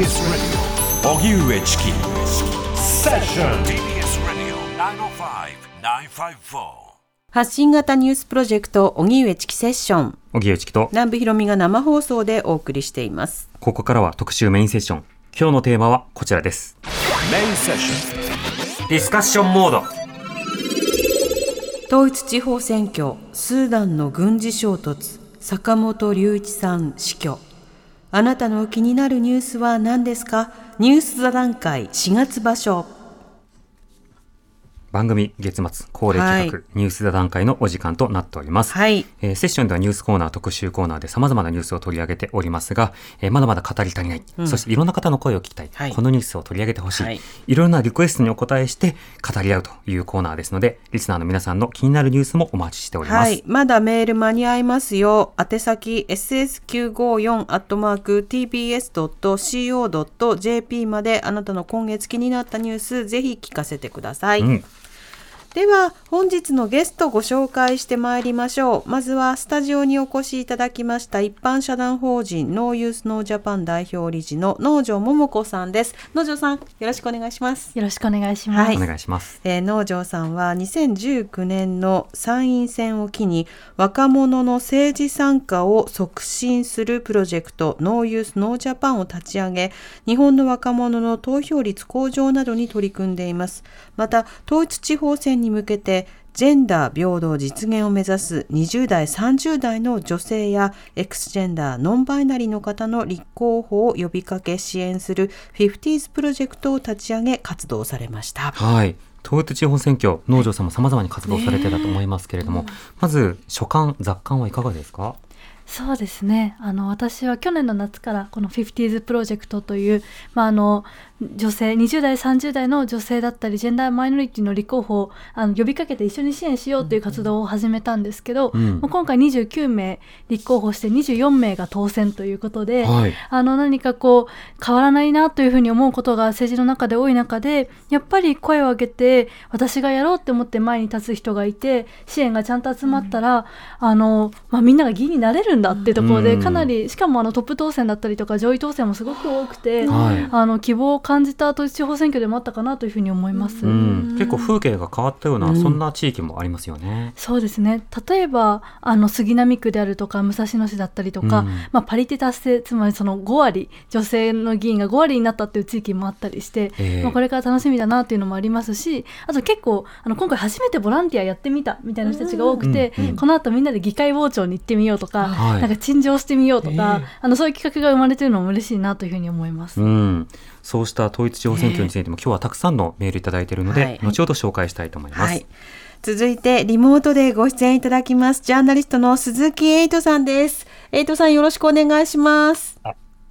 TBS Radio. 荻上チキセッション TBS Radio 905-954発信型ニュースプロジェクト荻上チキセッション荻上チキと、南部ひろみが生放送でお送りしています。ここからは特集メインセッション。今日のテーマはこちらです。メインセッションディスカッションモード。統一地方選挙スーダンの軍事衝突坂本龍一さん死去あなたの気になるニュースは何ですか？ニュース座談会4月場所。番組月末恒例企画、はニュース座談会のお時間となっております。はいえーセッションではニュースコーナー、特集コーナーで様々なニュースを取り上げておりますが、えーまだまだ語り足りない、そしていろんな方の声を聞きたい、はいこのニュースを取り上げてほしい、はいい、ろんなリクエストにお答えして語り合うというコーナーですので、リスナーの皆さんの気になるニュースもお待ちしております。はい。まだメール間に合いますよ。宛先 ss954-tbs.co.jp まであなたの今月気になったニュースぜひ聞かせてください。うんでは本日のゲストご紹介してまいりましょう。まずはスタジオにお越しいただきました一般社団法人ノーユースノージャパン代表理事の農場桃子さんです。農場さんよろしくお願いします。よろしくお願いします。はい。お願いします。えー農場さんは2019年の参院選を機に若者の政治参加を促進するプロジェクトノーユースノージャパンを立ち上げ日本の若者の投票率向上などに取り組んでいます。また統一地方選に向けてジェンダー平等実現を目指す20代30代の女性やエクスジェンダーノンバイナリーの方の立候補を呼びかけ支援する 50s プロジェクトを立ち上げ活動されました。はい。統一地方選挙、農場さんも様々に活動されてたと思いますけれども、まず、所感、雑感はいかがですか？そうですね。あの私は去年の夏からこの 50s プロジェクトというまああの女性20代30代の女性だったりジェンダーマイノリティの立候補をあの呼びかけて一緒に支援しようという活動を始めたんですけど、うん。まあ今回29名立候補して24名が当選ということで、はい。あの何かこう変わらないなというふうに思うことが政治の中で多い中でやっぱり声を上げて私がやろうって思って前に立つ人がいて支援がちゃんと集まったら、あのまあ、みんなが議員になれるんだっていうところで、うん。かなりしかもあのトップ当選だったりとか上位当選もすごく多くて、はい。あの希望を感じた統一地方選挙でもあったかなというふうに思います。うん、結構風景が変わったような、そんな地域もありますよね。そうですね。例えばあの杉並区であるとか武蔵野市だったりとか、うん。まあ、パリテ達成つまりその5割女性の議員が5割になったっていう地域もあったりして、ええ。まあ、これから楽しみだなっていうのもありますしあと結構あの今回初めてボランティアやってみたみたいな人たちが多くて、うんうんこの後みんなで議会傍聴に行ってみようとか、はい。なんか陳情してみようとか、あのそういう企画が生まれてるのも嬉しいなというふうに思います。うん、そうした統一地方選挙についても、今日はたくさんのメールいただいているので、はい後ほど紹介したいと思います。はい。続いて、リモートでご出演いただきます。ジャーナリストの鈴木エイトさんです。エイトさんよろしくお願いします。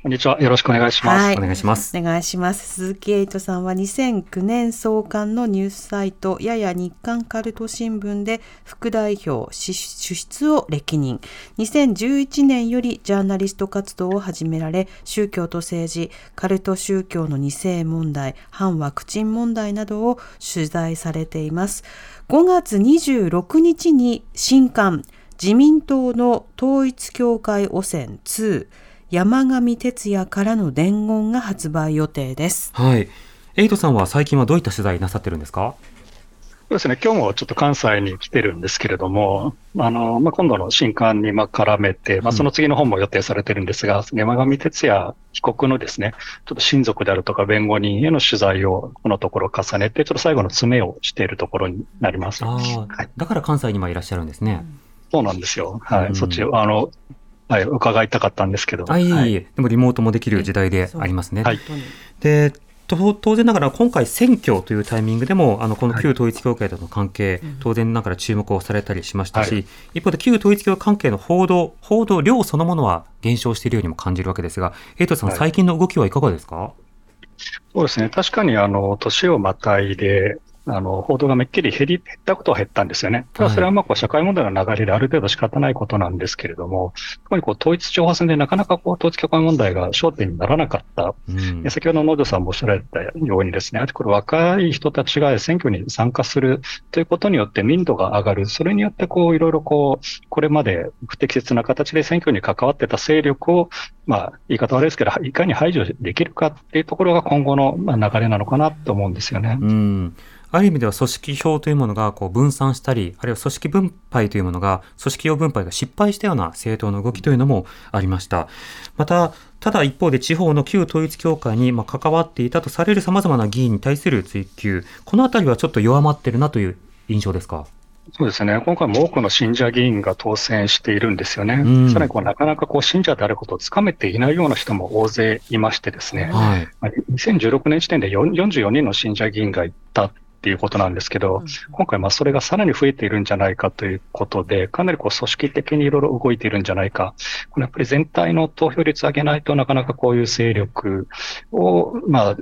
こんにちは。よろしくお願いします。はいお願いします。お願いします。鈴木エイトさんは2009年創刊のニュースサイト、やや日刊カルト新聞で副代表、し主筆を歴任。2011年よりジャーナリスト活動を始められ、宗教と政治、カルト宗教の二世問題、反ワクチン問題などを取材されています。5月26日に新刊、自民党の統一教会汚染2、山上徹也からの伝言が発売予定です。はい。エイトさんは最近はどういった取材なさってるんですか？そうですね。今日もちょっと関西に来てるんですけれども、あの、まあ、今度の新刊にまあ絡めて、まあ、その次の本も予定されてるんですが、山上徹也被告のですね、ちょっと親族であるとか弁護人への取材をこのところ重ねて、ちょっと最後の詰めをしているところになります。あはあ、い。だから関西に今いらっしゃるんですね。そうなんですよ。はうんい。そっち、あの、はい、伺いたかったんですけど。あ、いえいえ、はい。でもリモートもできる時代でありますね。はい。で、と当然ながら今回選挙というタイミングでも、あの、この旧統一教会との関係、当然ながら注目をされたりしましたし、はい。一方で旧統一教関係の報道、報道量そのものは減少しているようにも感じるわけですが、エイトさん、はい。最近の動きはいかがですか？そうですね。確かに、あの、年をまたいで、あの、報道がめっきり減り、減ったことは減ったんですよね。ただそれはまあ、こう、社会問題の流れである程度仕方ないことなんですけれども、特にこう、統一地方選でなかなかこう、統一教会問題が焦点にならなかった。うんで先ほど農場さんもおっしゃられたようにですね、あとこれ若い人たちが選挙に参加するということによって民度が上がる。それによってこう、いろいろこう、これまで不適切な形で選挙に関わってた勢力を、まあ、言い方悪いですけど、いかに排除できるかっていうところが今後のまあ流れなのかなと思うんですよね。うんある意味では組織票というものがこう分散したり、あるいは組織分配というものが、組織用分配が失敗したような政党の動きというのもありました。また、ただ一方で地方の旧統一教会にまあ関わっていたとされる様々な議員に対する追及、このあたりはちょっと弱まってるなという印象ですか？そうですね。今回も多くの信者議員が当選しているんですよね。うんさらにこうなかなかこう信者であることをつかめていないような人も大勢いましてですね。はい。まあ2016年時点で4 44人の信者議員がいたっていうことなんですけど、今回まあそれがさらに増えているんじゃないかということで、かなりこう組織的にいろいろ動いているんじゃないか。これやっぱり全体の投票率上げないとなかなかこういう勢力を、まあ、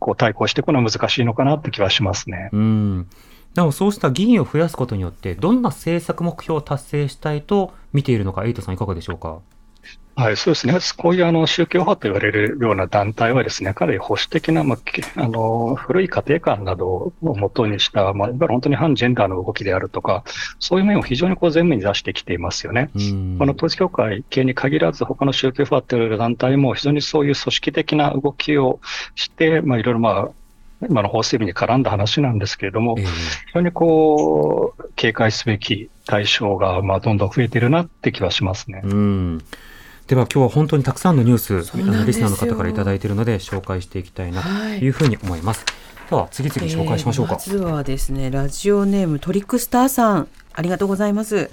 こう対抗していくのは難しいのかなって気はしますね。うん。でもそうした議員を増やすことによって、どんな政策目標を達成したいと見ているのか、エイトさんいかがでしょうか？はい、そうですね。こういうあの宗教派と言われるような団体はですね、かなり保守的な、まあ、けあの古い家庭観などを元にした、まあ、本当に反ジェンダーの動きであるとか、そういう面を非常にこう前面に出してきていますよね。うん。この統一教会系に限らず、他の宗教派と言われる団体も非常にそういう組織的な動きをして、まあ、いろいろまあ、今の法整備に絡んだ話なんですけれども、ええ非常にこう、警戒すべき対象が、まあ、どんどん増えているなって気はしますね。うん。では今日は本当にたくさんのニュース、リスナーの方からいただいているので紹介していきたいなとはいいうふうに思います。では次々紹介しましょうか。えーまずはですねラジオネームトリックスターさんありがとうございます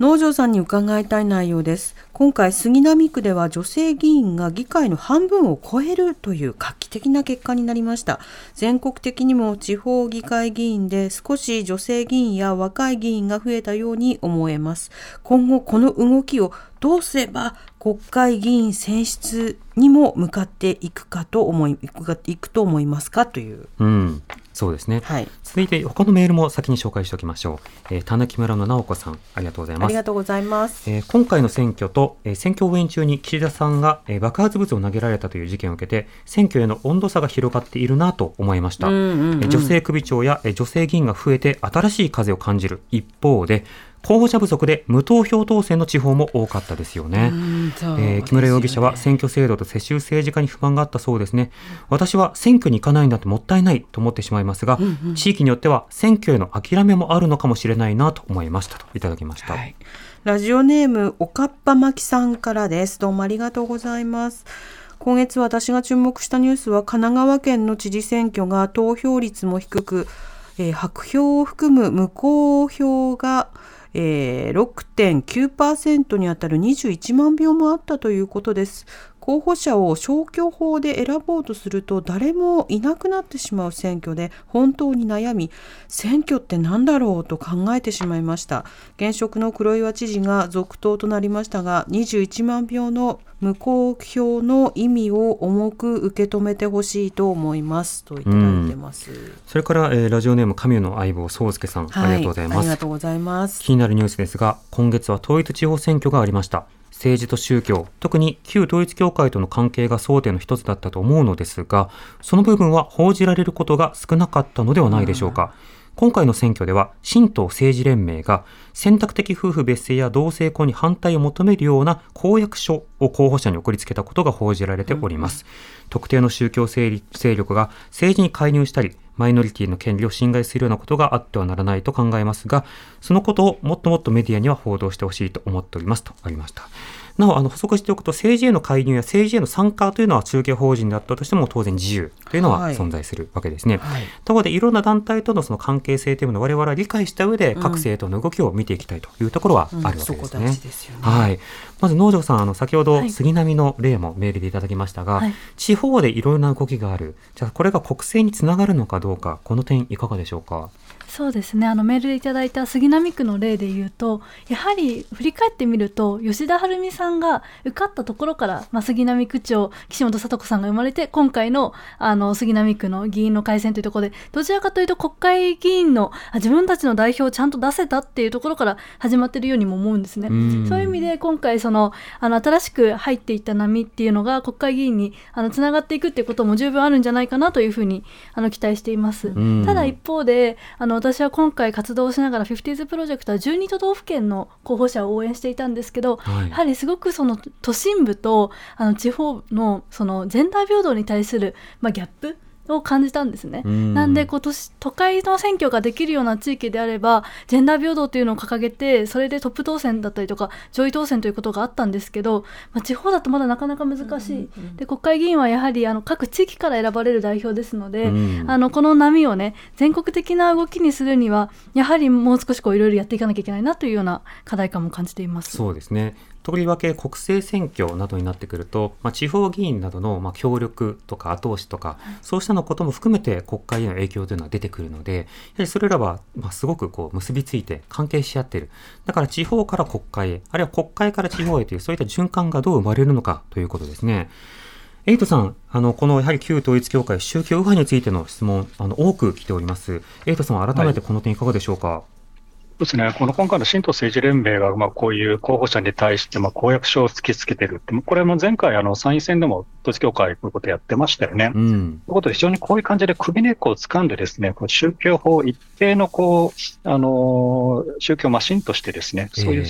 農場さんに伺いたい内容です。今回杉並区では女性議員が議会の半分を超えるという画期的な結果になりました。全国的にも地方議会議員で少し女性議員や若い議員が増えたように思えます。今後この動きをどうすれば国会議員選出にも向かっていくかと思いいくと思いますかという。うん。そうですね。はい続いて他のメールも先に紹介しておきましょう。えー、たぬき村の直子さん、ありがとうございますあり。がとうございます。えー今回の選挙と、えー選挙応援中に岸田さんが、えー爆発物を投げられたという事件を受けて選挙への温度差が広がっているなと思いました、うんうんうんえー女性首長や、えー女性議員が増えて新しい風を感じる一方で候補者不足で無投票当選の地方も多かったですよね。えー木村容疑者は選挙制度と世襲政治家に不満があったそうですね。私は選挙に行かないんだともったいないと思ってしまいますが、地域によっては選挙への諦めもあるのかもしれないなと思いましたといただきました。はいラジオネームおかっぱまきさんからです。どうもありがとうございます。今月私が注目したニュースは神奈川県の知事選挙が投票率も低く、えー白票を含む無効票が、えー6.9%にあたる21万票もあったということです。候補者を消去法で選ぼうとすると誰もいなくなってしまう選挙で本当に悩み選挙って何だろうと考えてしまいました。現職の黒岩知事が続投となりましたが21万票の無効票の意味を重く受け止めてほしいと思いますといただいてます、それから、えーラジオネーム神の相棒宗介さん、ありがとうございます。ありが。とうございます。気になるニュースですが、今月は統一地方選挙がありました。政治と宗教、特に旧統一教会との関係が争点の一つだったと思うのですが、その部分は報じられることが少なかったのではないでしょうか。今回の選挙では、新党政治連盟が選択的夫婦別姓や同性婚に反対を求めるような公約書を候補者に送りつけたことが報じられております。特定の宗教勢力勢力が政治に介入したり、マイノリティの権利を侵害するようなことがあってはならないと考えますが、そのことをもっともっとメディアには報道してほしいと思っておりますとありました。なお、あの補足しておくと、政治への介入や政治への参加というのは中継法人であったとしても当然自由というのははい存在するわけですね。はいところで、いろんな団体とのその関係性というのを我々は理解した上で、各政党の動きを見ていきたいというところはあるわけですね。はい。まず、農場さん、あの、先ほどはい杉並の例もメールでいただきましたが、はい地方でいろいろな動きがある。じゃあ、これが国政につながるのかどうか、この点いかがでしょうか？そうですねあのメールでいただいた杉並区の例で言うとやはり振り返ってみると吉田晴美さんが受かったところから、まあ、杉並区長岸本聡子さんが生まれて今回のあの杉並区の議員の改選というところでどちらかというと国会議員の自分たちの代表をちゃんと出せたっていうところから始まっているようにも思うんですね。うそういう意味で今回そのあの新しく入っていった波っていうのが国会議員にあのつながっていくっていうことも十分あるんじゃないかなというふうにあの期待しています。ただ一方であの私は今回活動しながら 50s プロジェクトは12都道府県の候補者を応援していたんですけど、はい、やはりすごくその都心部とあの地方のそのジェンダー平等に対する、まあ、ギャップを感じたんですね。なんで今年都会の選挙ができるような地域であればジェンダー平等というのを掲げてそれでトップ当選だったりとか上位当選ということがあったんですけど、まあ、地方だとまだなかなか難しい、で国会議員はやはりあの各地域から選ばれる代表ですので、あのこの波をね全国的な動きにするにはやはりもう少しこういろいろやっていかなきゃいけないなというような課題感も感じています。そうですねとりわけ国政選挙などになってくると、まあ、地方議員などのま協力とか後押しとか、そうしたのことも含めて国会への影響というのは出てくるので、やはりそれらはますごくこう結びついて関係し合っている。だから地方から国会へ、あるいは国会から地方へというそういった循環がどう生まれるのかということですね。エイトさん、あの、このやはり旧統一教会宗教右派についての質問、あの、多く来ております。エイトさんは改めてこの点いかがでしょうか、はいですね、この今回の新党政治連盟が、まあ、こういう候補者に対して、まあ、公約書を突きつけてるって、これも前回、あの、参院選でも統一教会、こういうことやってましたよね。うん。ということで、非常にこういう感じで首根っこを掴んでですね、こう宗教法一定の、こう、あのー、宗教マシンとしてですね、そういう、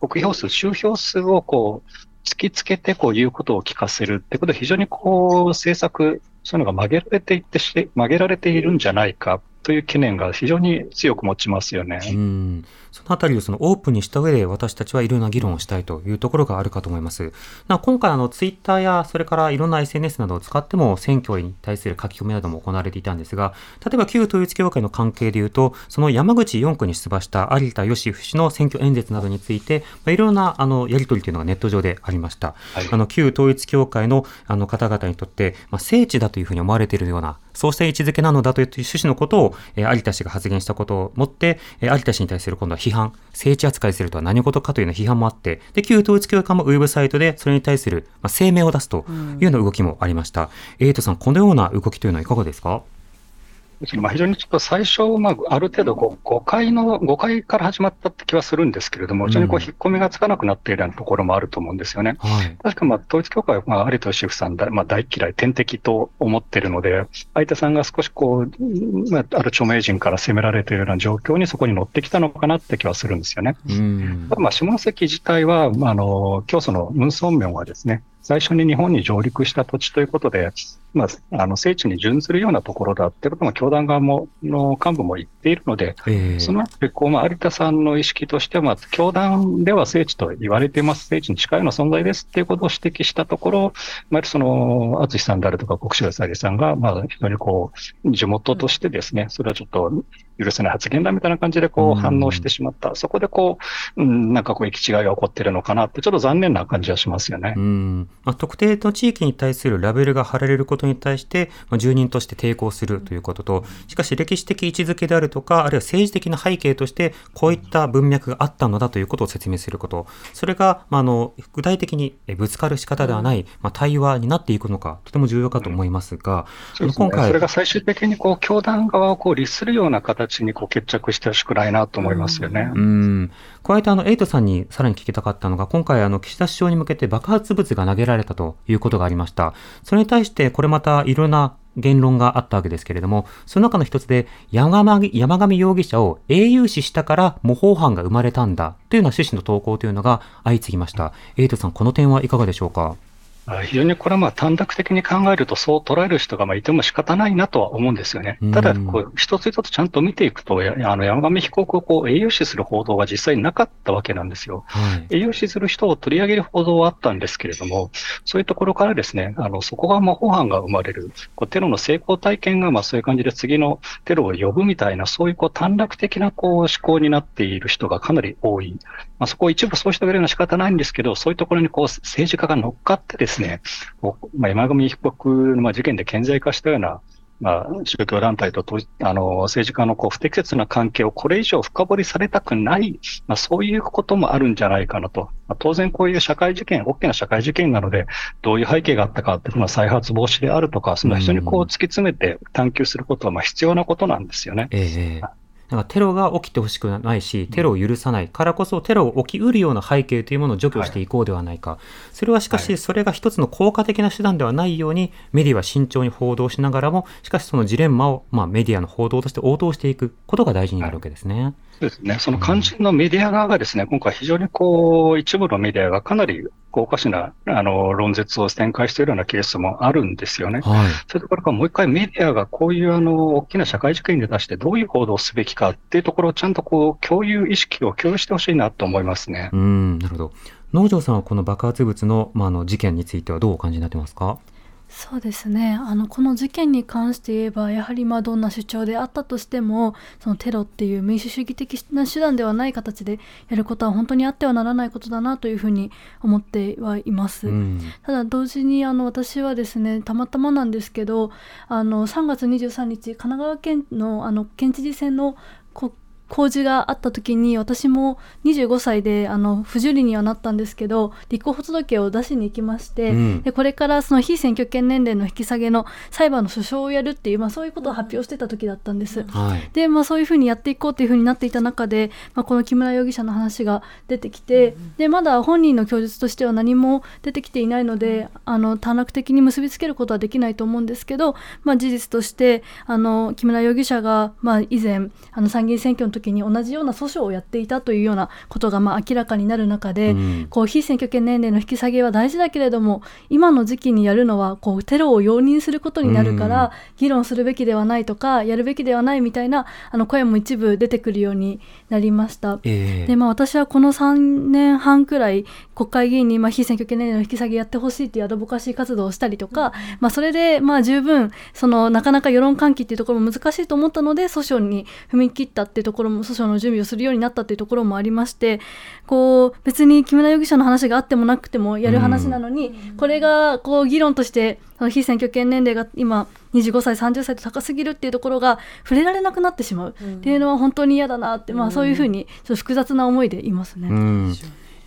国票数、宗票数をこう、突きつけてこういうことを聞かせるってことで、非常にこう、政策、そういうのが曲げられていってして、曲げられているんじゃないかという懸念が非常に強く持ちますよね。うんそのあたりをそのオープンにした上で私たちはいろんな議論をしたいというところがあるかと思います。な今回あのツイッターやそれからいろんな SNS などを使っても選挙に対する書き込みなども行われていたんですが、例えば旧統一教会の関係でいうと、その山口4区に出馬した有田義氏の選挙演説などについて、まあ、いろんなあのやり取りというのがネット上でありました。はい、あの旧統一教会のあの方々にとって、まあ、聖地だというふうに思われているようなそうした位置づけなのだという趣旨のことを、えー、有田氏が発言したことをもって、えー、有田氏に対する今度は批判、政治扱いするとは何事かというような批判もあって、で、旧統一教会もウェブサイトでそれに対する、まあ、声明を出すというような動きもありました。うん、エイトさん、このような動きというのはいかがですか？まあ非常にちょっと最初、まあ、ある程度誤解の、誤解から始まったって気はするんですけれども、非常にこう引っ込みがつかなくなっているようなところもあると思うんですよね。はい、確かまあ統一教会は、まあ、有田義夫さんまあ、大嫌い、天敵と思ってるので、相手さんが少しこう、まあ、ある著名人から責められているような状況にそこに乗ってきたのかなって気はするんですよね。うんまあ下関自体は、まあ、あの、教祖のムン・ソンミョンはですね、最初に日本に上陸した土地ということで、まあ、あの聖地に準ずるようなところだってことも教団側もの幹部も言っているので、えー、そのあたりこう、まあ、有田さんの意識としては、まあ、教団では聖地と言われています、聖地に近いような存在ですっていうことを指摘したところ、まあ、その淳さんであるとか国士さりさんが、まあ、非常にこう地元としてですね、それはちょっと許せない発言だみたいな感じでこう反応してしまった、うん、そこでこう、うん、なんかこう、行き違いが起こってるのかなって、ちょっと残念な感じはしますよね。うん。まあ、特定の地域に対するラベルが貼られることに対して、まあ、住人として抵抗するということと、しかし歴史的位置づけであるとか、あるいは政治的な背景として、こういった文脈があったのだということを説明すること、それが、まあ、あの具体的にぶつかる仕方ではない、まあ、対話になっていくのか、とても重要かと思いますが、うん、今回、それが最終的にこう教団側をこう律するような形にこう決着してほしくないなと思いますよね。うん。加えてあの、エイトさんにさらに聞きたかったのが、今回あの、岸田首相に向けて爆発物が投げられたということがありました。それに対して、これまたいろんな言論があったわけですけれども、その中の一つで山上山上容疑者を英雄視したから模倣犯が生まれたんだというような趣旨の投稿というのが相次ぎました。エイトさん、この点はいかがでしょうか？非常にこれはまあ短絡的に考えるとそう捉える人がまあいても仕方ないなとは思うんですよね。ただ、こう、一つ一つちゃんと見ていくと、あの、山上被告をこう、栄養視する報道が実際になかったわけなんですよ。はい、栄養視する人を取り上げる報道はあったんですけれども、そういうところからですね、あの、そこが模倣犯が生まれる、こうテロの成功体験がまあそういう感じで次のテロを呼ぶみたいな、そういうこう短絡的なこう思考になっている人がかなり多い。まあ、そこ一部そうしてあげるのは仕方ないんですけど、そういうところにこう政治家が乗っかってですね、まあ、山上被告のまあ事件で顕在化したようなまあ、宗教団体ととあの政治家のこう不適切な関係をこれ以上深掘りされたくない、まあ、そういうこともあるんじゃないかなと。まあ、当然こういう社会事件、大きな社会事件なので、どういう背景があったかっていうのは再発防止であるとか、その非常にこう突き詰めて探求することはまあ必要なことなんですよね。ええなんかテロが起きてほしくないし、テロを許さないからこそ、テロを起きうるような背景というものを除去していこうではないか。それはしかし、それが一つの効果的な手段ではないように、メディアは慎重に報道しながらも、しかしそのジレンマを、まあ、メディアの報道として応答していくことが大事になるわけですね。そうですね。その肝心のメディア側がですね、今回非常にこう、一部のメディアがかなりこうおかしな、あの、論説を展開しているようなケースもあるんですよね。はい。それところからもう一回メディアがこういうあの、大きな社会事件に出してどういう報道をすべきかっていうところをちゃんとこう、共有意識を共有してほしいなと思いますね。うん、なるほど。農場さんはこの爆発物の,、まあ、あの事件についてはどうお感じになってますか？そうですねあのこの事件に関して言えばやはりまあどんな主張であったとしてもそのテロっていう民主主義的な手段ではない形でやることは本当にあってはならないことだなというふうに思ってはいます。うんただ同時にあの私はですねたまたまなんですけどあの3月23日神奈川県のあの県知事選のこ公示があった時に私も25歳であの不受理にはなったんですけど立候補届を出しに行きまして、うんでこれからその非選挙権年齢の引き下げの裁判の訴訟をやるっていう、まあ、そういうことを発表してた時だったんです。はい。で、まあ、そういうふうにやっていこうというふうになっていた中で、まあ、この木村容疑者の話が出てきて、でまだ本人の供述としては何も出てきていないのであの短絡的に結びつけることはできないと思うんですけど、まあ、事実としてあの木村容疑者が、まあ、以前あの参議院選挙の時に同じような訴訟をやっていたというようなことがまあ明らかになる中で、うん。こう非選挙権年齢の引き下げは大事だけれども今の時期にやるのはこうテロを容認することになるから、うん。議論するべきではないとかやるべきではないみたいなあの声も一部出てくるようになりました。ええ。でまあ、私はこの3年半くらい国会議員にまあ非選挙権年齢の引き下げやってほしいというアドボカシー活動をしたりとか、まあ、それでまあ十分そのなかなか世論喚起っていうところも難しいと思ったので訴訟に踏み切ったっていうところも訴訟の準備をするようになったっていうところもありましてこう別に木村容疑者の話があってもなくてもやる話なのに、これがこう議論としてその非選挙権年齢が今25歳30歳と高すぎるっていうところが触れられなくなってしまうっていうのは本当に嫌だなって、まあ、そういうふうにちょっと複雑な思いでいますね。うん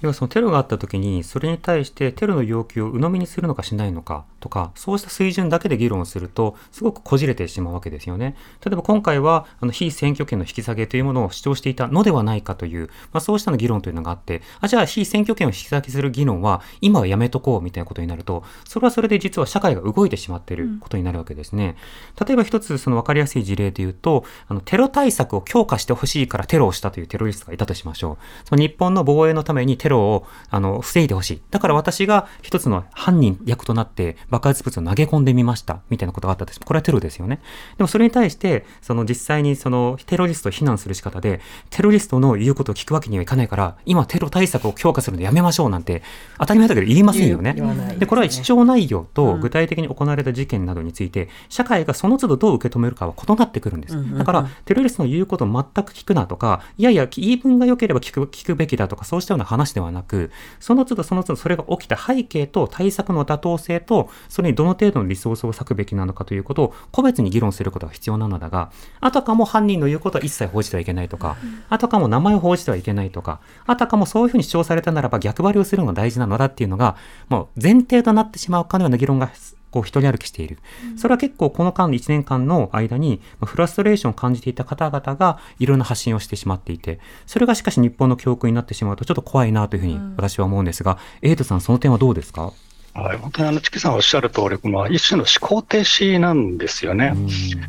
要はそのテロがあった時にそれに対してテロの要求を鵜呑みにするのかしないのかとかそうした水準だけで議論をするとすごくこじれてしまうわけですよね。例えば今回はあの非選挙権の引き下げというものを主張していたのではないかという、まあ、そうしたの議論というのがあってあじゃあ非選挙権を引き下げする議論は今はやめとこうみたいなことになるとそれはそれで実は社会が動いてしまっていることになるわけですね。例えば一つその分かりやすい事例で言うとあのテロ対策を強化してほしいからテロをしたというテロリストがいたとしましょう。その日本の防衛のためにテロをあの防いでほしい。だから私が一つの犯人役となって爆発物を投げ込んでみました。みたいなことがあったとしても、これはテロですよね。でもそれに対して、その実際にそのテロリストを非難する仕方で、テロリストの言うことを聞くわけにはいかないから、今テロ対策を強化するのやめましょうなんて、当たり前だけど言いませんよね。ですねで、これは主張内容うんと具体的に行われた事件などについて、社会がその都度どう受け止めるかは異なってくるんです。うんうんうんだから、テロリストの言うことを全く聞くなとか、いやいや、言い分が良ければ聞く聞くべきだとか、そうしたような話でははなく、その都度その都度それが起きた背景と対策の妥当性と、それにどの程度のリソースを割くべきなのかということを個別に議論することが必要なのだが、あたかも犯人の言うことは一切報じてはいけないとか、あたかも名前を報じてはいけないとか、あたかもそういうふうに主張されたならば逆張りをするのが大事なのだっていうのが、もう前提となってしまうかのような議論がこう一人歩きしている。それは結構この間1年間の間にまあフラストレーションを感じていた方々がいろんな発信をしてしまっていて、それがしかし日本の教訓になってしまうとちょっと怖いなというふうに私は思うんですが、エイトさんその点はどうですか？はい、本当にあの、チキさんおっしゃる通り、この一種の思考停止なんですよね。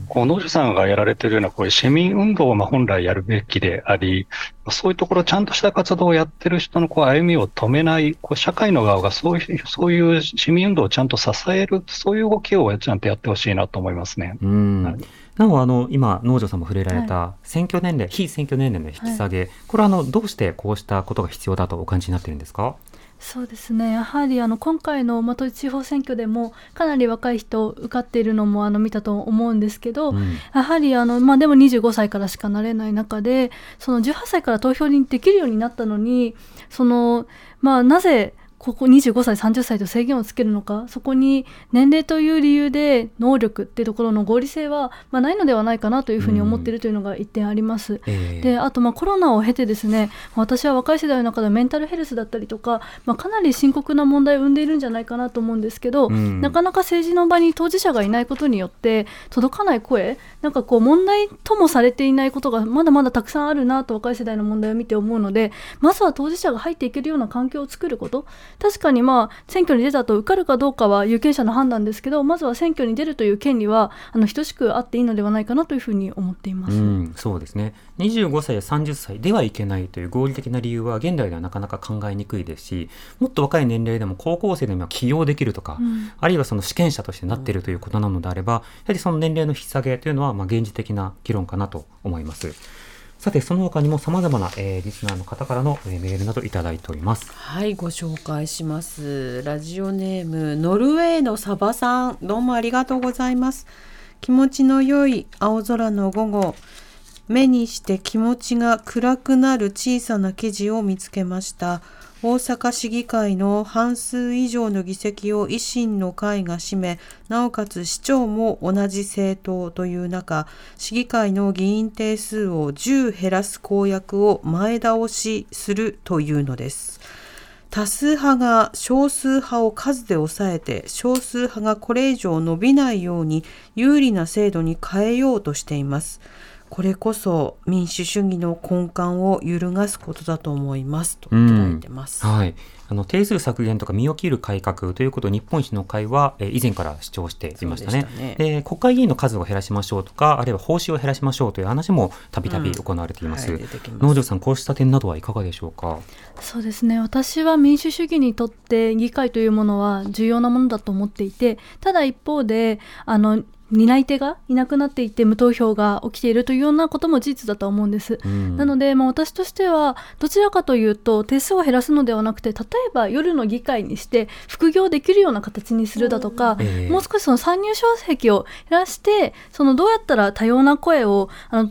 こう農場さんがやられているような、こういう市民運動をまあ本来やるべきであり、そういうところ、ちゃんとした活動をやってる人のこう歩みを止めない、こう社会の側がそういう、そういう市民運動をちゃんと支える、そういう動きをちゃんとやってほしいなと思いますね。うん。はい。なおあの今農場さんも触れられた選挙年齢、非選挙年齢の引き下げ、これはあのどうしてこうしたことが必要だとお感じになっているんですか？そうですね。やはりあの今回のまと地方選挙でもかなり若い人受かっているのもあの見たと思うんですけど、うん。やはりあの、まあ、でも25歳からしかなれない中でその18歳から投票にできるようになったのにその、まあ、なぜここ25歳30歳と制限をつけるのかそこに年齢という理由で能力っていうところの合理性は、まあ、ないのではないかなというふうに思っているというのが一点あります。えーであとまあコロナを経てですね私は若い世代の中でメンタルヘルスだったりとか、まあ、かなり深刻な問題を生んでいるんじゃないかなと思うんですけど、うん。なかなか政治の場に当事者がいないことによって届かない声なんかこう問題ともされていないことがまだまだたくさんあるなと若い世代の問題を見て思うのでまずは当事者が入っていけるような環境を作ること確かにまあ選挙に出たと受かるかどうかは有権者の判断ですけどまずは選挙に出るという権利はあの等しくあっていいのではないかなというふうに思っています。うん、そうですね25歳や30歳ではいけないという合理的な理由は現代ではなかなか考えにくいですしもっと若い年齢でも高校生でも起業できるとか、うんあるいはその試験者としてなっているということなのであれば、やはりその年齢の引き下げというのはまあ現実的な議論かなと思います。さて、その他にも様々な、えーリスナーの方からの、えーメールなどいただいております。はい、ご紹介します。ラジオネーム、ノルウェーのサバさん、どうもありがとうございます。気持ちの良い青空の午後、目にして気持ちが暗くなる小さな記事を見つけました。大阪市議会の半数以上の議席を維新の会が占め、なおかつ市長も同じ政党という中、市議会の議員定数を10減らす公約を前倒しするというのです。多数派が少数派を数で抑えて少数派がこれ以上伸びないように有利な制度に変えようとしています。これこそ民主主義の根幹を揺るがすことだと思いますといただいてます。はい。あの定数削減とか身を切る改革ということを日本維新の会は、えー以前から主張していましたね。でしたね。で国会議員の数を減らしましょうとかあるいは報酬を減らしましょうという話もたびたび行われています,、はい出てきます。農場さんこうした点などはいかがでしょうか？そうですね。私は民主主義にとって議会というものは重要なものだと思っていてただ一方であの担い手がいなくなっていて無投票が起きているというようなことも事実だと思うんです。うん。なので、まあ、私としてはどちらかというと定数を減らすのではなくて例えば夜の議会にして副業できるような形にするだとか、ええ。もう少しその参入障壁を減らしてそのどうやったら多様な声をあの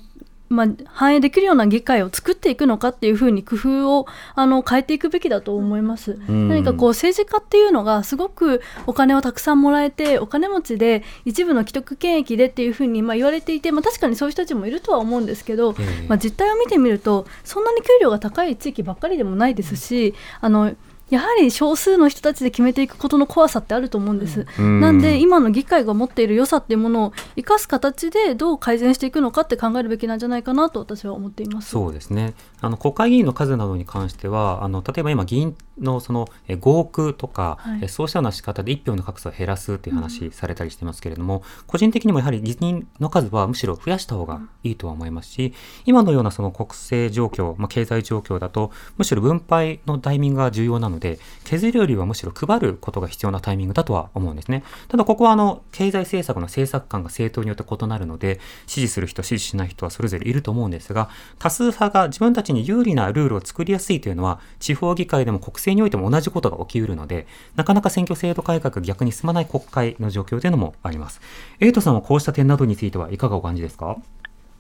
まあ、反映できるような議会を作っていくのかっていうふうに工夫をあの変えていくべきだと思います。ん何かこう政治家っていうのがすごくお金をたくさんもらえてお金持ちで一部の既得権益でっていうふうにまあ言われていて、まあ、確かにそういう人たちもいるとは思うんですけど、ええまあ、実態を見てみるとそんなに給料が高い地域ばっかりでもないですしあのやはり少数の人たちで決めていくことの怖さってあると思うんです。うんなんで今の議会が持っている良さっていうものを生かす形でどう改善していくのかって考えるべきなんじゃないかなと私は思っています。そうですねあの国会議員の数などに関してはあの例えば今議員のそのえ合区とか、はい。えそうしたような仕方で一票の格差を減らすという話されたりしてますけれども、個人的にもやはり議員の数はむしろ増やした方がいいとは思いますし今のようなその国政状況、まあ、経済状況だとむしろ分配のタイミングが重要なので削るよりはむしろ配ることが必要なタイミングだとは思うんですね。ただここはあの経済政策の政策観が政党によって異なるので支持する人支持しない人はそれぞれいると思うんですが多数派が自分たちに有利なルールを作りやすいというのは地方議会でも国政においても同じことが起きうるのでなかなか選挙制度改革逆に進まない国会の状況というのもありますエイトさんはこうした点などについてはいかがお感じですか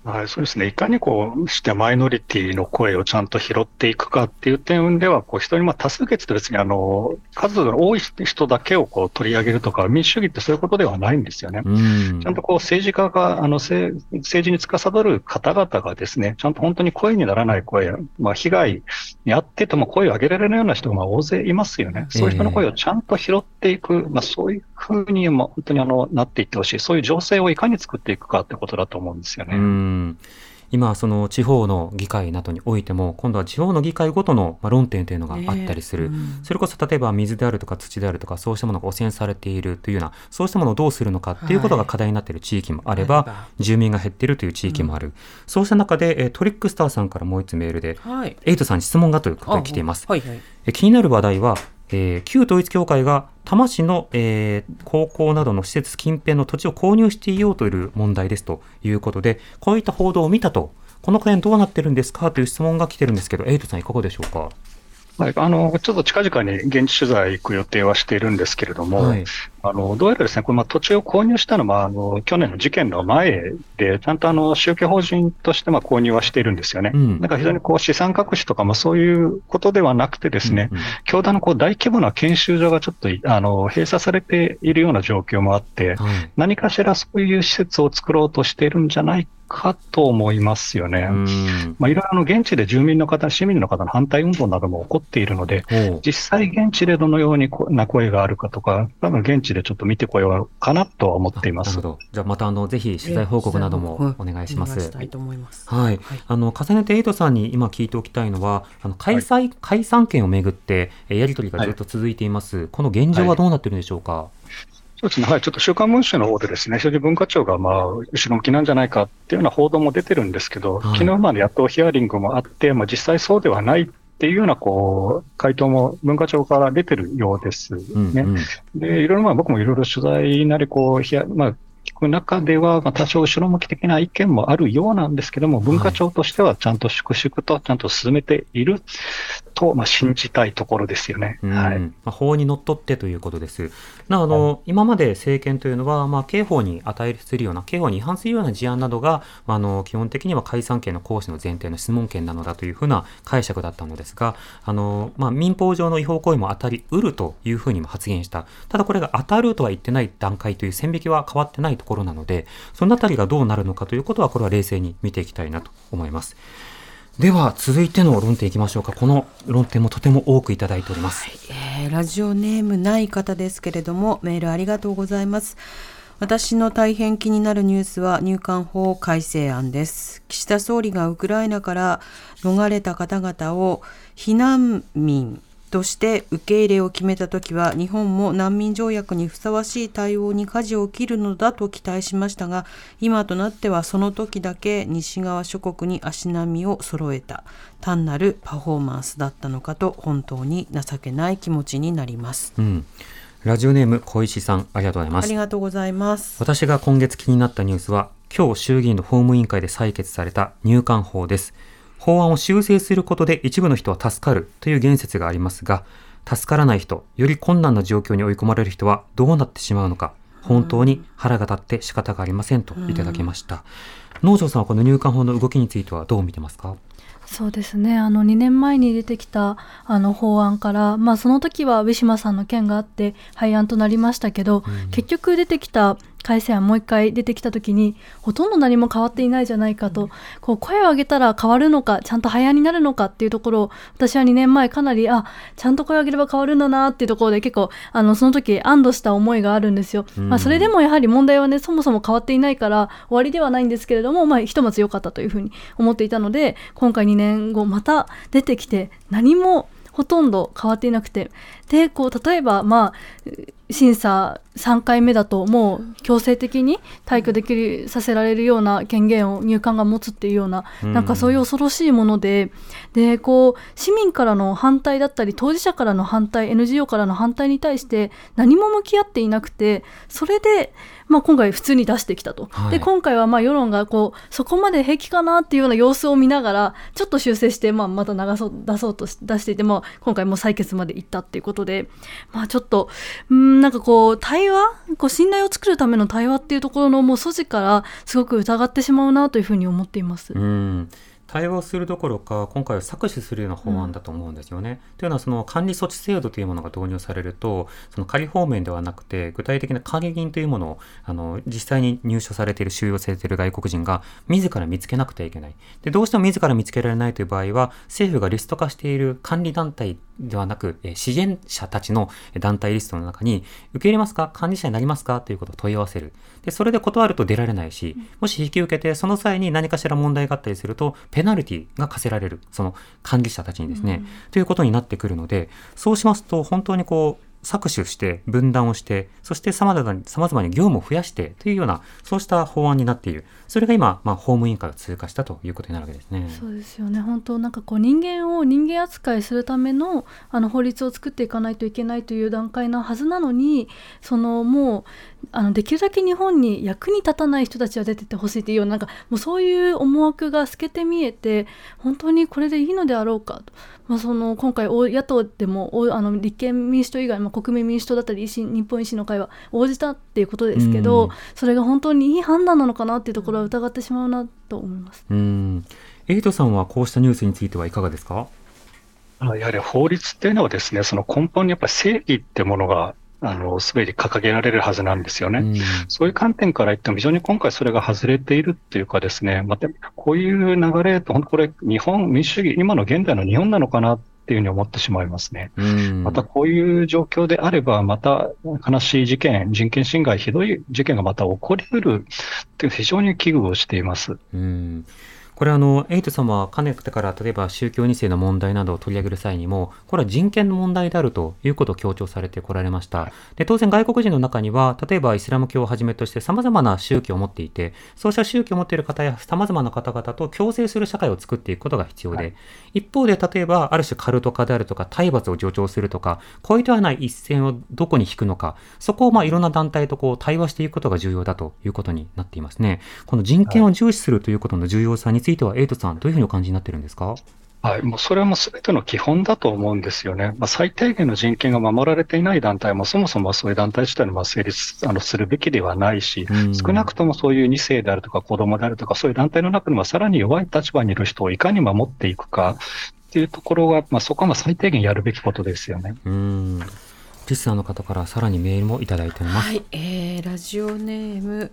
はい、そうですね。いかにこうしてマイノリティの声をちゃんと拾っていくかっていう点では、こう人にまあ多数決って別にあの、数が多い人だけをこう取り上げるとか、民主主義ってそういうことではないんですよね。うんちゃんとこう政治家が、あの政政治に司る方々がですね、ちゃんと本当に声にならない声、まあ被害に遭ってても声を上げられないような人がまあ大勢いますよね。そういう人の声をちゃんと拾っていく、まあそういうふうにまあ本当にあのなっていってほしい。そういう情勢をいかに作っていくかってことだと思うんですよね。うん。今、その地方の議会などにおいても、今度は地方の議会ごとのまあ論点というのがあったりする、ねうん。それこそ例えば水であるとか土であるとか、そうしたものが汚染されているというような、そうしたものをどうするのかっていうことが課題になっている地域もあれば、あれば。住民が減っているという地域もある、そうした中で、えートリックスターさんからもう一つメールで、はい。エイトさんに質問がということで来ています。はいはい。え気になる話題は、えー旧統一教会が多摩市の、えー高校などの施設近辺の土地を購入していようという問題ですということで、こういった報道を見たと、この件どうなってるんですかという質問が来てるんですけど、エイトさんいかがでしょうか？はい、あの、ちょっと近々に現地取材行く予定はしているんですけれども、はい。あの、どうやらですね、これ、まあ、土地を購入したのは、あの、去年の事件の前で、ちゃんとあの、宗教法人として、まあ、購入はしているんですよね。うんだから非常にこう、資産隠しとかもそういうことではなくてですね、うんうん教団のこう、大規模な研修所がちょっとい、あの、閉鎖されているような状況もあって、はい。何かしらそういう施設を作ろうとしているんじゃないかと思いますよね。うん。まあ、いろいろあの現地で住民の方、市民の方の反対運動なども起こっているので、実際現地でどのようにこな声があるかとか、多分現地でちょっと見てこようかなとは思っていますなるほ。ど。じゃあまたあのぜひ取材報告などもお願いします。お願いしたいと思います。はい、あの重ねてエイトさんに今聞いておきたいのは、あの開催、解散権をめぐってえーやり取りがずっと続いています。この現状はどうなってるんでしょうか？そうですね、はい、ちょっと週刊文春の方でですね、非常に文化庁がまあ後ろ向きなんじゃないかっていうような報道も出てるんですけど、はい。昨日まで野党ヒアリングもあって、まあ、実際そうではないっていうようなこう回答も文化庁から出てるようですね。うんうん。で、いろいろまあ僕もいろいろ取材なりこうヒア、まあ、聞く中では、まあ、多少後ろ向き的な意見もあるようなんですけども、文化庁としてはちゃんと粛々とちゃんと進めていると、まあ、信じたいところですよね。うんはい。まあ、法にのっとってということです。なあの、今まで政権というのは、まあ、刑法に値するような、刑法に違反するような事案などが、まあ、あの基本的には解散権の行使の前提の質問権なのだというふうな解釈だったのですが、あのまあ、民法上の違法行為も当たりうるというふうにも発言した。ただこれが当たるとは言ってない段階という線引きは変わってないとところなので、そのあたりがどうなるのかということは、これは冷静に見ていきたいなと思います。では続いての論点いきましょうか。この論点もとても多くいただいております。えーラジオネームない方ですけれどもメールありがとうございます私の大変気になるニュースは入管法改正案です岸田総理がウクライナから逃れた方々を避難民として受け入れを決めた時は日本も難民条約にふさわしい対応に舵を切るのだと期待しましたが今となってはその時だけ西側諸国に足並みを揃えた単なるパフォーマンスだったのかと本当に情けない気持ちになります。うん。ラジオネーム小石さん、ありがとうございますあり。がとうございます。私が今月気になったニュースは、今日衆議院の法務委員会で採決された入管法です。法案を修正することで一部の人は助かるという言説がありますが、助からない人、より困難な状況に追い込まれる人はどうなってしまうのか、本当に腹が立って仕方がありませんといただきました。農場さんはこの入管法の動きについてはどう見てますか？そうですね。あの2年前に出てきたあの法案から、まあ、その時はウィシュマさんの件があって廃案となりましたけど、結局出てきた改正案もう一回出てきた時にほとんど何も変わっていないじゃないかと、こう声を上げたら変わるのかちゃんと廃案になるのかっていうところを私は2年前かなりあちゃんと声を上げれば変わるんだなっていうところで結構あのその時安堵した思いがあるんですよ。うんまあ、それでもやはり問題はねそもそも変わっていないから終わりではないんですけれども、まあ、ひとまず良かったというふうに思っていたので今回2年後また出てきて何もほとんど変わっていなくてでこう例えばまあ審査3回目だともう強制的に退去できるさせられるような権限を入管が持つっていうような、うん。なんかそういう恐ろしいものででこう市民からの反対だったり当事者からの反対 NGO からの反対に対して何も向き合っていなくてそれで、まあ、今回普通に出してきたと、はい。で今回はまあ世論がこうそこまで平気かなっていうような様子を見ながらちょっと修正して、まあ、また流そう出そうとし出していて、まあ、今回もう採決まで行ったっていうことで、まあ、ちょっとうんなんかこう対話こう信頼を作るための対話っていうところのもう素地からすごく疑ってしまうなというふうに思っています。うん対応するどころか今回は搾取するような法案だと思うんですよね。というのはその管理措置制度というものが導入されるとその仮放免ではなくて具体的な管金というものをあの実際に入所されている収容されている外国人が自ら見つけなくてはいけない。でどうしても自ら見つけられないという場合は政府がリスト化している管理団体ではなくえー支援者たちのえー団体リストの中に受け入れますか？管理者になりますか？ということを問い合わせる。でそれで断ると出られないしもし引き受けてその際に何かしら問題があったりするとペナルティが課せられる。その管理者たちにですね、ということになってくるのでそうしますと本当にこう搾取して分断をしてそしてさまざまに様々に業務を増やしてというようなそうした法案になっているそれが今、まあ、法務委員会を通過したということになるわけですね。そうですよね。本当なんかこう人間を人間扱いするためのあの法律を作っていかないといけないという段階なはずなのにそのもうあのできるだけ日本に役に立たない人たちは出てってほしいというようななんかもうそういう思惑が透けて見えて本当にこれでいいのであろうかと、まあ、その今回野党でもあの立憲民主党以外、まあ、国民民主党だったり維新日本維新の会は応じたっていうことですけど、それが本当にいい判断なのかなっていうところは疑ってしまうなと思います。うんエイトさんはこうしたニュースについてはいかがですか？やはり法律っていうのはですね、その根本にやっぱり正義ってものがあの、すべて掲げられるはずなんですよね。うん、そういう観点から言っても、非常に今回それが外れているっていうかですね、また、こういう流れ、本当これ、日本、民主主義、今の現代の日本なのかなっていうふうに思ってしまいますね。うん、またこういう状況であれば、また悲しい事件、人権侵害、ひどい事件がまた起こり得るっていう非常に危惧をしています。うんこれあの、エイト様はかねてから例えば宗教2世の問題などを取り上げる際にも、これは人権の問題であるということを強調されてこられました。で当然外国人の中には、例えばイスラム教をはじめとして様々な宗教を持っていて、そうした宗教を持っている方や様々な方々と共生する社会を作っていくことが必要で、はい、一方で例えばある種カルト化であるとか体罰を助長するとか、こういったない一線をどこに引くのか、そこをまあいろんな団体とこう対話していくことが重要だということになっていますね。この人権を重視するということの重要さについては、エイトさん、どういうふうにお感じになってるんですか？はい、もうそれはもうすべての基本だと思うんですよね。まあ、最低限の人権が守られていない団体も、そもそもそういう団体自体のまあ成立あのするべきではないし、少なくともそういう2世であるとか子供であるとか、そういう団体の中にはさらに弱い立場にいる人をいかに守っていくかっていうところが、まあ、そこは最低限やるべきことですよね。うんリスナーの方からさらにメールもいただいております。はい、えー、ラジオネーム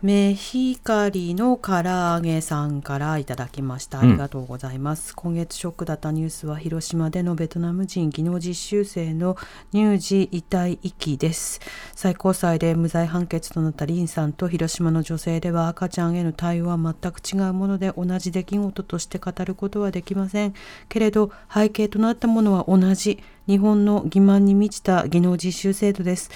メヒカリの唐揚げさんからいただきました。ありがとうございます。うん、今月ショックだったニュースは広島でのベトナム人技能実習生の乳児遺体遺棄です。最高裁で無罪判決となったリンさんと広島の女性では赤ちゃんへの対応は全く違うもので同じ出来事として語ることはできません。けれど背景となったものは同じ。日本の欺瞞に満ちた技能実習制度です。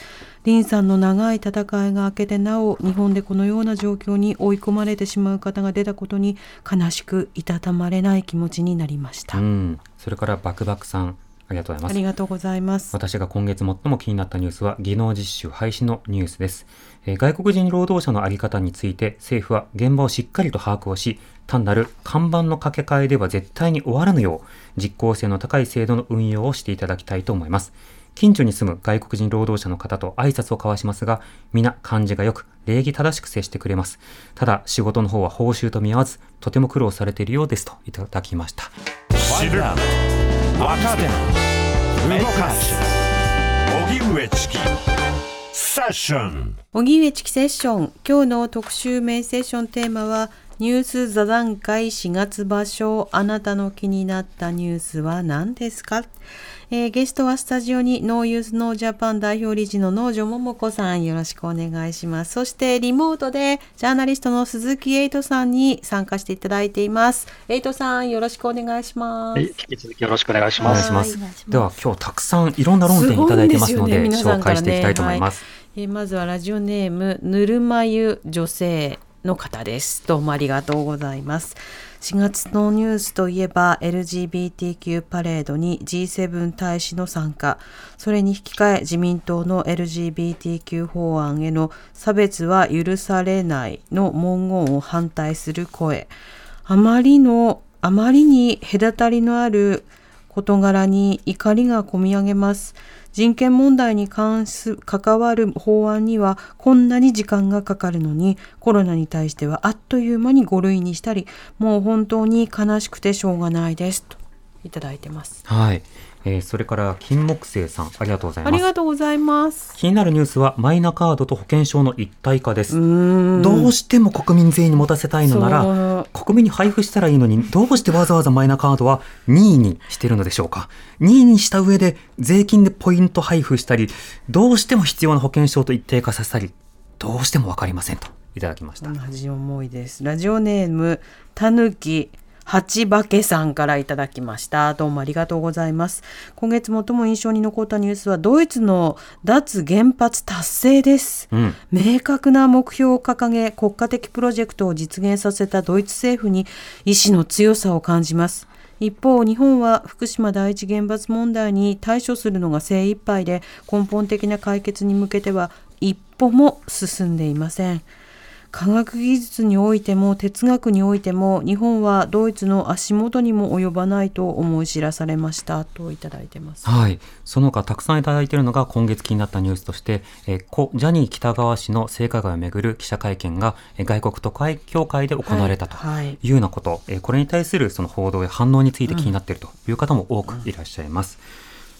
林さんの長い戦いが明けてなお日本でこのような状況に追い込まれてしまう方が出たことに悲しくいたたまれない気持ちになりました。うん、それからバクバクさんありがとうございます。ありがとうございます。私が今月最も気になったニュースは技能実習廃止のニュースです。えー、外国人労働者のあり方について政府は現場をしっかりと把握をし、単なる看板の掛け替えでは絶対に終わらぬよう、実効性の高い制度の運用をしていただきたいと思います。近所に住む外国人労働者の方と挨拶を交わしますが、皆感じがよく、礼儀正しく接してくれます。ただ、仕事の方は報酬と見合わず、とても苦労されているようですといただきました。知る、わかる、動かす、荻上チキ。セッション荻上チキセッション今日の特集メインセッションテーマはニュース座談会4月場所あなたの気になったニュースは何ですか？えー、ゲストはスタジオに NO YOUTH NO JAPAN 代表理事の能條桃子さんよろしくお願いします。そしてリモートでジャーナリストの鈴木エイトさんに参加していただいています。エイトさんよろしくお願いします。引き続きよろしくお願いします。まずでは今日たくさんいろんな論点いただいてますので、ね、紹介していきたいと思います。えー、まずはラジオネームぬるま湯女性の方です。どうもありがとうございます。4月のニュースといえば LGBTQ パレードに G7 大使の参加、それに引き換え自民党の LGBTQ 法案への差別は許されないの文言を反対する声、あまりの、あまりに隔たりのある事柄に怒りがこみ上げます。人権問題に関す関わる法案にはこんなに時間がかかるのにコロナに対してはあっという間に5類にしたりもう本当に悲しくてしょうがないですといただいてます。はい。えー、それから金木星さんありがとうございます。ありがとうございます。気になるニュースはマイナカードと保険証の一体化です。どうしても国民全員に持たせたいのなら国民に配布したらいいのにどうしてわざわざマイナカードは任意にしてるのでしょうか。任意にした上で税金でポイント配布したりどうしても必要な保険証と一体化させたりどうしてもわかりませんといただきました。同じ思いです。ラジオネームたぬき八化けさんからいただきました。どうもありがとうございます。今月最も印象に残ったニュースはドイツの脱原発達成です。うん。明確な目標を掲げ国家的プロジェクトを実現させたドイツ政府に意志の強さを感じます一方日本は福島第一原発問題に対処するのが精一杯で根本的な解決に向けては一歩も進んでいません科学技術においても哲学においても日本はドイツの足元にも及ばないと思い知らされましたといただいてますはい。その他たくさんいただいているのが今月気になったニュースとして、えー故ジャニー喜多川氏の性加害をめぐる記者会見がえー外国特会協会で行われたとはいはいいうようなこと、えーこれに対するその報道や反応について気になっているという方も多くいらっしゃいます。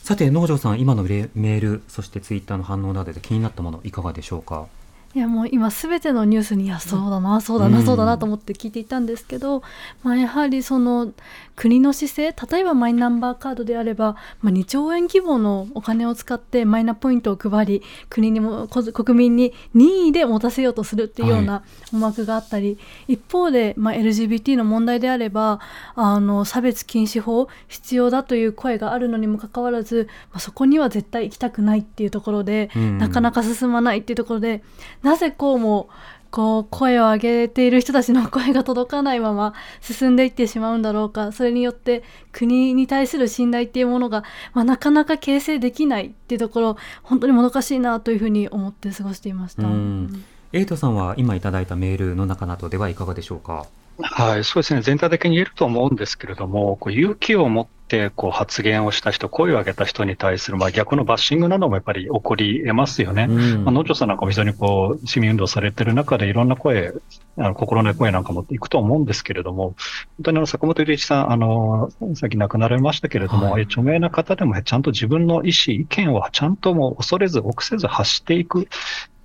さて、農場さん、今のレメール、そしてツイッターの反応などで気になったもの、いかがでしょうか？いやもう今すべてのニュースにいやそうだなそうだな、うんそうだなと思って聞いていたんですけど、まあ、やはりその国の姿勢例えばマイナンバーカードであれば、まあ、2兆円規模のお金を使ってマイナポイントを配り国にもこ国民に任意で持たせようとするっていうような思惑があったり、一方で、まあ、LGBT の問題であればあの差別禁止法必要だという声があるのにもかかわらず、まあ、そこには絶対行きたくないっていうところで、うん。なかなか進まないっていうところでなぜこうもこう声を上げている人たちの声が届かないまま進んでいってしまうんだろうかそれによって国に対する信頼っていうものが、まあ、なかなか形成できないっていうところ本当にもどかしいなというふうに思って過ごしていました。うんエイトさんは今いただいたメールの中などではいかがでしょうか？はい、そうですね。全体的に言えると思うんですけれども、こう勇気を持ってこう発言をした人、声を上げた人に対する、まあ、逆のバッシングなどもやっぱり起こり得ますよね。うんまあ、農場さんなんかも非常にこう、市民運動されてる中でいろんな声、あの心の声なんかもいくと思うんですけれども、本当にあの、坂本龍一さん、あの、さっき亡くなられましたけれども、はい著名な方でもちゃんと自分の意思、意見をちゃんともう恐れず、臆せず発していくっ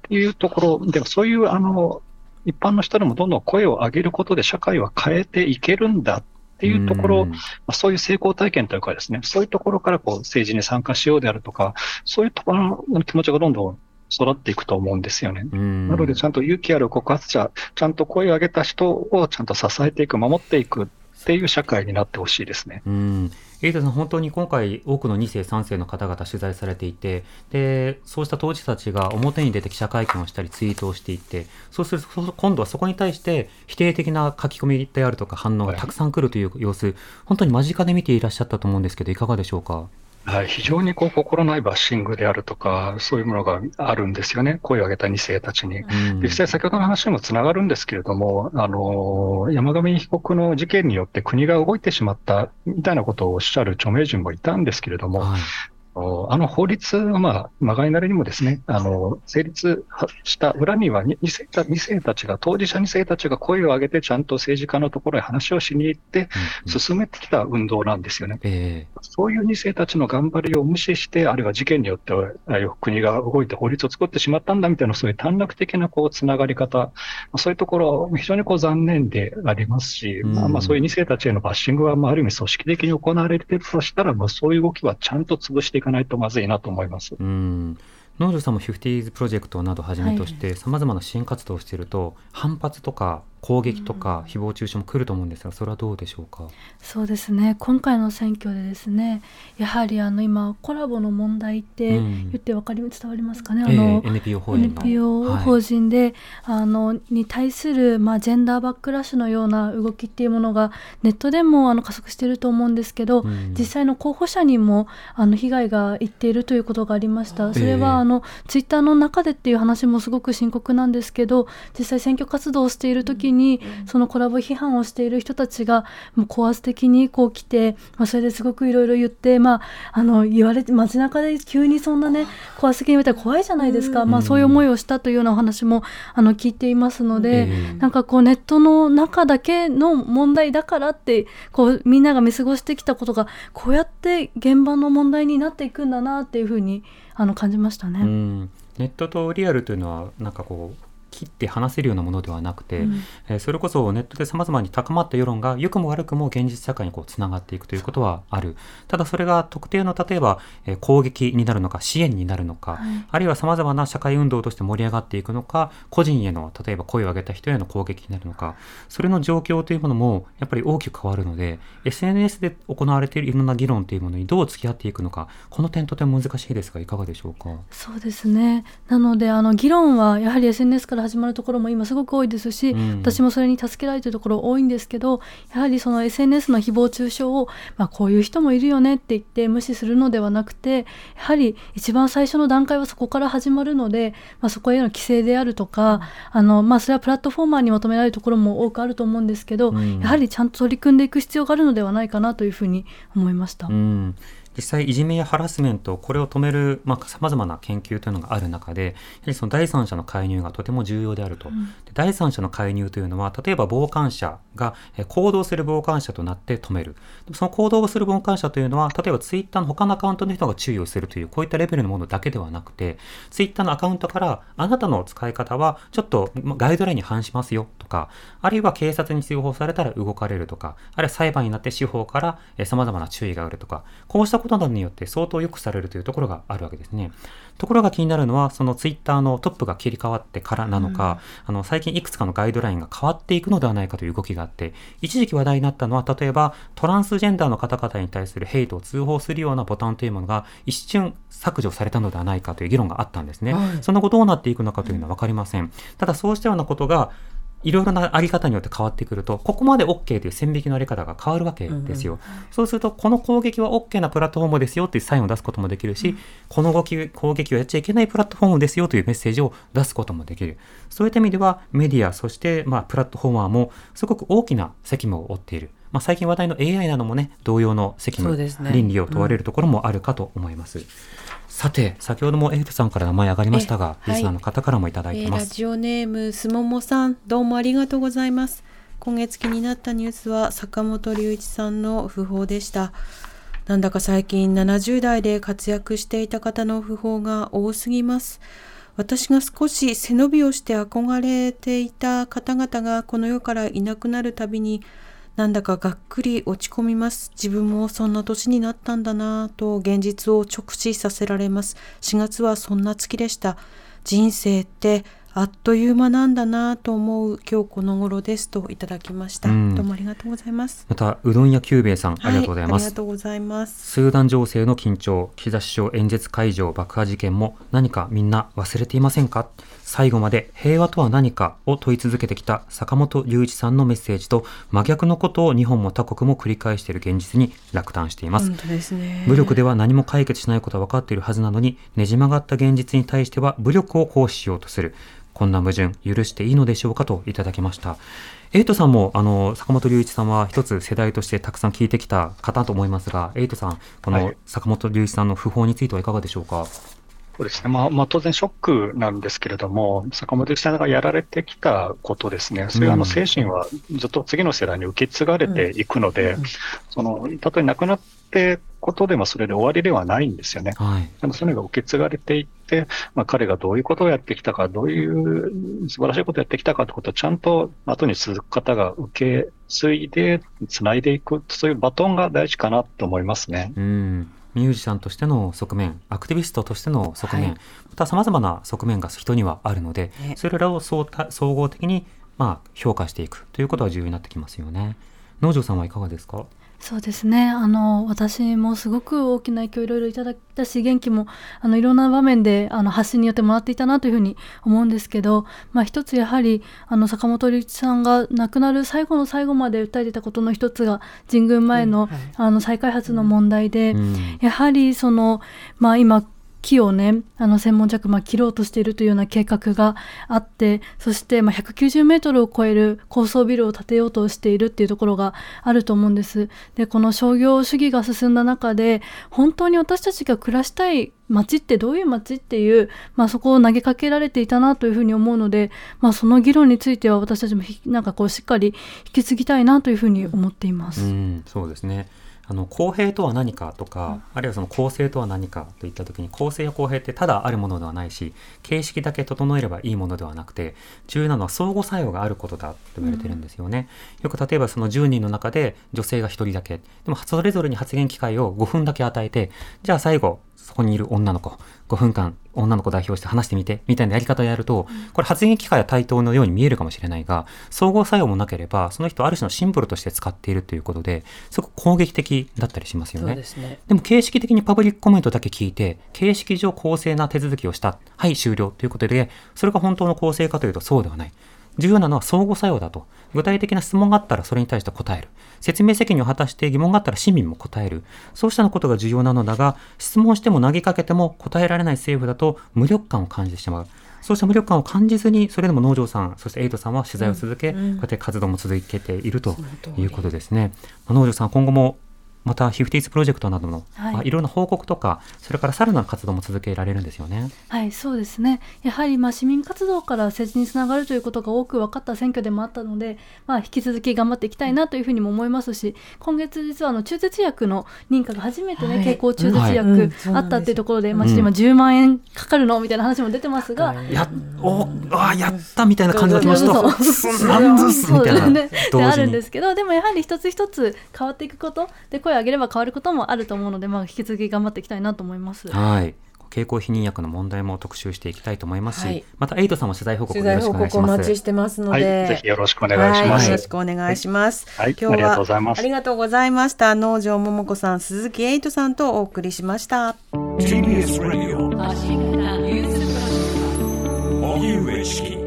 ていうところ、でもそういうあの、一般の人でもどんどん声を上げることで社会は変えていけるんだっていうところ、うん。まあ、そういう成功体験というかですね、そういうところからこう政治に参加しようであるとか、そういうところの気持ちがどんどん育っていくと思うんですよね。うん。なので、ちゃんと勇気ある告発者、ちゃんと声を上げた人をちゃんと支えていく、守っていくっていう社会になってほしいですね。うん、エイトさん、本当に今回、多くの2世、3世の方々取材されていて、でそうした当事者たちが表に出て記者会見をしたり、ツイートをしていって、そうすると、今度はそこに対して否定的な書き込みであるとか、反応がたくさん来るという様子、本当に間近で見ていらっしゃったと思うんですけど、いかがでしょうか？はい、非常にこう心ないバッシングであるとか、そういうものがあるんですよね。声を上げた2世たちに。うん実際先ほどの話にもつながるんですけれども、あの、山上被告の事件によって国が動いてしまったみたいなことをおっしゃる著名人もいたんですけれども、はいあの法律は、まあ、まがいなりにもですね、あの、成立した裏には2世た、二世たちが、当事者2世たちが声を上げて、ちゃんと政治家のところへ話をしに行って、うん進めてきた運動なんですよね。えそういう2世たちの頑張りを無視して、あるいは事件によっては、国が動いて法律を作ってしまったんだみたいな、そういう短絡的なこうつながり方、そういうところ、非常にこう残念でありますし、うん。まあ、まあそういう2世たちへのバッシングは、まあ、ある意味組織的に行われているとしたら、まあ、そういう動きはちゃんと潰していかないとまずいなと思います。うん農場さんも 50s プロジェクトなどをはじめとしてさまざまな支援活動をしていると反発とか攻撃とか誹謗中傷も来ると思うんですがそれはどうでしょうか？そうですね。今回の選挙でですねやはりあの今コラボの問題ってうん。言ってわかり伝わりますかね、ええあの NPO 法人の。NPO はい法人で、あのに対する、まあ、ジェンダーバックラッシュのような動きっていうものがネットでもあの加速していると思うんですけど、うん。実際の候補者にもあの被害がいっているということがありました。それええはあのツイッターの中でっていう話もすごく深刻なんですけど実際選挙活動をしている時に、そのコラボ批判をしている人たちがもう高圧的にこう来て、まあ、それですごくいろいろ言って、まあ、あの言われて街中で急にそんなね高圧的に言われたら怖いじゃないですか、まあ、そういう思いをしたというようなお話もあの聞いていますので、ええなんかこうネットの中だけの問題だからってこうみんなが見過ごしてきたことがこうやって現場の問題になっていくんだなっていうふうにあの感じましたね。うん。ネットとリアルというのはなんかこう切って話せるようなものではなくて、うん。えーそれこそネットで様々に高まった世論が良くも悪くも現実社会にこうつながっていくということはある。ただそれが特定の例えば、えー攻撃になるのか支援になるのか、はい。あるいは様々な社会運動として盛り上がっていくのか個人への例えば声を上げた人への攻撃になるのかそれの状況というものもやっぱり大きく変わるので SNS で行われているいろんな議論というものにどう付き合っていくのかこの点とても難しいですがいかがでしょうか？そうですね。なのであの議論はやはり SNS から始まるところも今すごく多いですし、うん。私もそれに助けられているところ多いんですけどやはりその SNS の誹謗中傷を、まあ、こういう人もいるよねって言って無視するのではなくてやはり一番最初の段階はそこから始まるので、まあ、そこへの規制であるとか、あのまあ、それはプラットフォーマーに求められるところも多くあると思うんですけど、うん。やはりちゃんと取り組んでいく必要があるのではないかなというふうに思いました。うん実際いじめやハラスメントこれを止めるまあ様々な研究というのがある中でやはりその第三者の介入がとても重要であると、ん。で第三者の介入というのは例えば傍観者がえー行動する傍観者となって止める。その行動をする傍観者というのは例えばツイッターの他のアカウントの人が注意をするというこういったレベルのものだけではなくてツイッターのアカウントからあなたの使い方はちょっとまガイドラインに反しますよとかあるいは警察に通報されたら動かれるとかあるいは裁判になって司法からさまざまな注意があるとかこうしたことなどによって相当良くされるというところがあるわけですね。ところが気になるのはそのツイッターのトップが切り替わってからなのか、あの最近いくつかのガイドラインが変わっていくのではないかという動きがあって一時期話題になったのは例えばトランスジェンダーの方々に対するヘイトを通報するようなボタンというものが一瞬削除されたのではないかという議論があったんですね。はいその後どうなっていくのかというのは分かりません。ただそうしたようなことがいろいろなあり方によって変わってくると、ここまで OK という線引きのあり方が変わるわけですよ。そうすると、この攻撃は OK なプラットフォームですよっていうサインを出すこともできるし、この動き攻撃をやっちゃいけないプラットフォームですよというメッセージを出すこともできる。そういった意味では、メディア、そして、まあ、プラットフォーマーもすごく大きな責務を負っている。まあ、最近話題の AI などもね、同様の責務、ね倫理を問われるところもあるかと思います。さて、先ほどもエイトさんから名前上がりましたが、えはい。リスナーの方からもいただいえてます。ーラジオネームすももさんどうもありがとうございます。今月気になったニュースは坂本龍一さんの訃報でした。なんだか最近70代で活躍していた方の訃報が多すぎます。私が少し背伸びをして憧れていた方々がこの世からいなくなるたびになんだかがっくり落ち込みます。自分もそんな年になったんだなぁと現実を直視させられます。4月はそんな月でした。人生ってあっという間なんだなぁと思う今日この頃ですといただきました。うんどうもありがとうございます。また、うどん屋久兵衛さん、ありがとうございますはありが。とうございます。スーダン情勢の緊張、岸田首相演説会場爆破事件も何かみんな忘れていませんか？最後まで平和とは何かを問い続けてきた坂本龍一さんのメッセージと真逆のことを日本も他国も繰り返している現実に落胆しています。本当ですね。武力では何も解決しないことは分かっているはずなのに、ねじ曲がった現実に対しては武力を行使しようとする。こんな矛盾、許していいのでしょうかといただきました。エイトさんも、あの、坂本龍一さんは一つ世代としてたくさん聞いてきた方と思いますが、エイトさん、このはい坂本龍一さんの訃報についてはいかがでしょうか？そうですね。まあ、まあ、当然ショックなんですけれども、坂本さんがやられてきたことですね。そういうあうんの精神はずっと次の世代に受け継がれていくので、うんその、たとえ亡くなってことでもそれで終わりではないんですよね。はい。あのそれが受け継がれていって、まあ、彼がどういうことをやってきたか、どういう素晴らしいことをやってきたかということをちゃんと後に続く方が受け継いで、つないでいく、そういうバトンが大事かなと思いますね。うん。ミュージシャンとしての側面、アクティビストとしての側面、はい。また様々な側面が人にはあるので、ねそれらを総合的に、まあ、評価していくということは重要になってきますよね。農場さんはいかがですか？そうですね。あの私もすごく大きな影響をいろいろいただいたし元気もあのいろんな場面であの発信によってもらっていたなというふうに思うんですけど、まあ、一つやはりあの坂本龍一さんが亡くなる最後の最後まで訴えていたことの一つが神宮前の,、うんはい。あの再開発の問題で、うん。やはりその、まあ、今木をねあの専門着、まあ、切ろうとしているというような計画があってそして、まあ、190メートルを超える高層ビルを建てようとしているっていうところがあると思うんです。でこの商業主義が進んだ中で本当に私たちが暮らしたい街ってどういう街っていう、まあ、そこを投げかけられていたなというふうに思うので、まあ、その議論については私たちもなんかこうしっかり引き継ぎたいなというふうに思っています。うん、そうですね。あの公平とは何かとか、あるいはその公正とは何かといった時に公正や公平ってただあるものではないし形式だけ整えればいいものではなくて重要なのは相互作用があることだと言われてるんですよね、よく例えばその10人の中で女性が1人だけ。でもそれぞれに発言機会を5分だけ与えてじゃあ最後そこにいる女の子5分間女の子代表して話してみてみたいなやり方をやると、これ発言機会は対等のように見えるかもしれないが総合作用もなければその人をある種のシンボルとして使っているということですごく攻撃的だったりしますよね。ですね。でも形式的にパブリックコメントだけ聞いて、形式上公正な手続きをした。はい、終了ということで、それが本当の公正かというとそうではない。重要なのは相互作用だと。具体的な質問があったらそれに対して答える。説明責任を果たして疑問があったら市民も答える。そうしたことが重要なのだが、質問しても投げかけても答えられない政府だと無力感を感じてしまう。そうした無力感を感じずに、それでも農場さん、そしてエイトさんは取材を続け、こうやって活動も続けているということですね。まあ農場さん、今後もまた 50s プロジェクトなどの、はい。まあいろんな報告とか、それからさらなる活動も続けられるんですよね。はい、そうですね。やはりまあ市民活動から政治につながるということが多く分かった選挙でもあったので、まあ引き続き頑張っていきたいなというふうにも思いますし、今月実はあの中絶薬の認可が初めてね、はい。経口中絶うん薬あったっていうところで、まあちょっと今10万円かかるのみたいな話も出てますが、やおあやったみたいな感じの気持ちと、そうなんずすみたいな、そうね。であるんですけどでもやはり一つ一つ変わっていくことで声を上げれば変わることもあると思うので、まあ、引き続き頑張っていきたいなと思います。はい。経口避妊薬の問題も特集していきたいと思いますし、はいまたエイトさんも取材報告よろしくお願いし報告お待ちます。してますのはい、で。ぜひよろしくお願いします。はいよろしくお願いします。はい今日はありがとうございますありがとうございました。農場桃子さん、鈴木エイトさんとお送りしました。TBS Radio 荻上チキ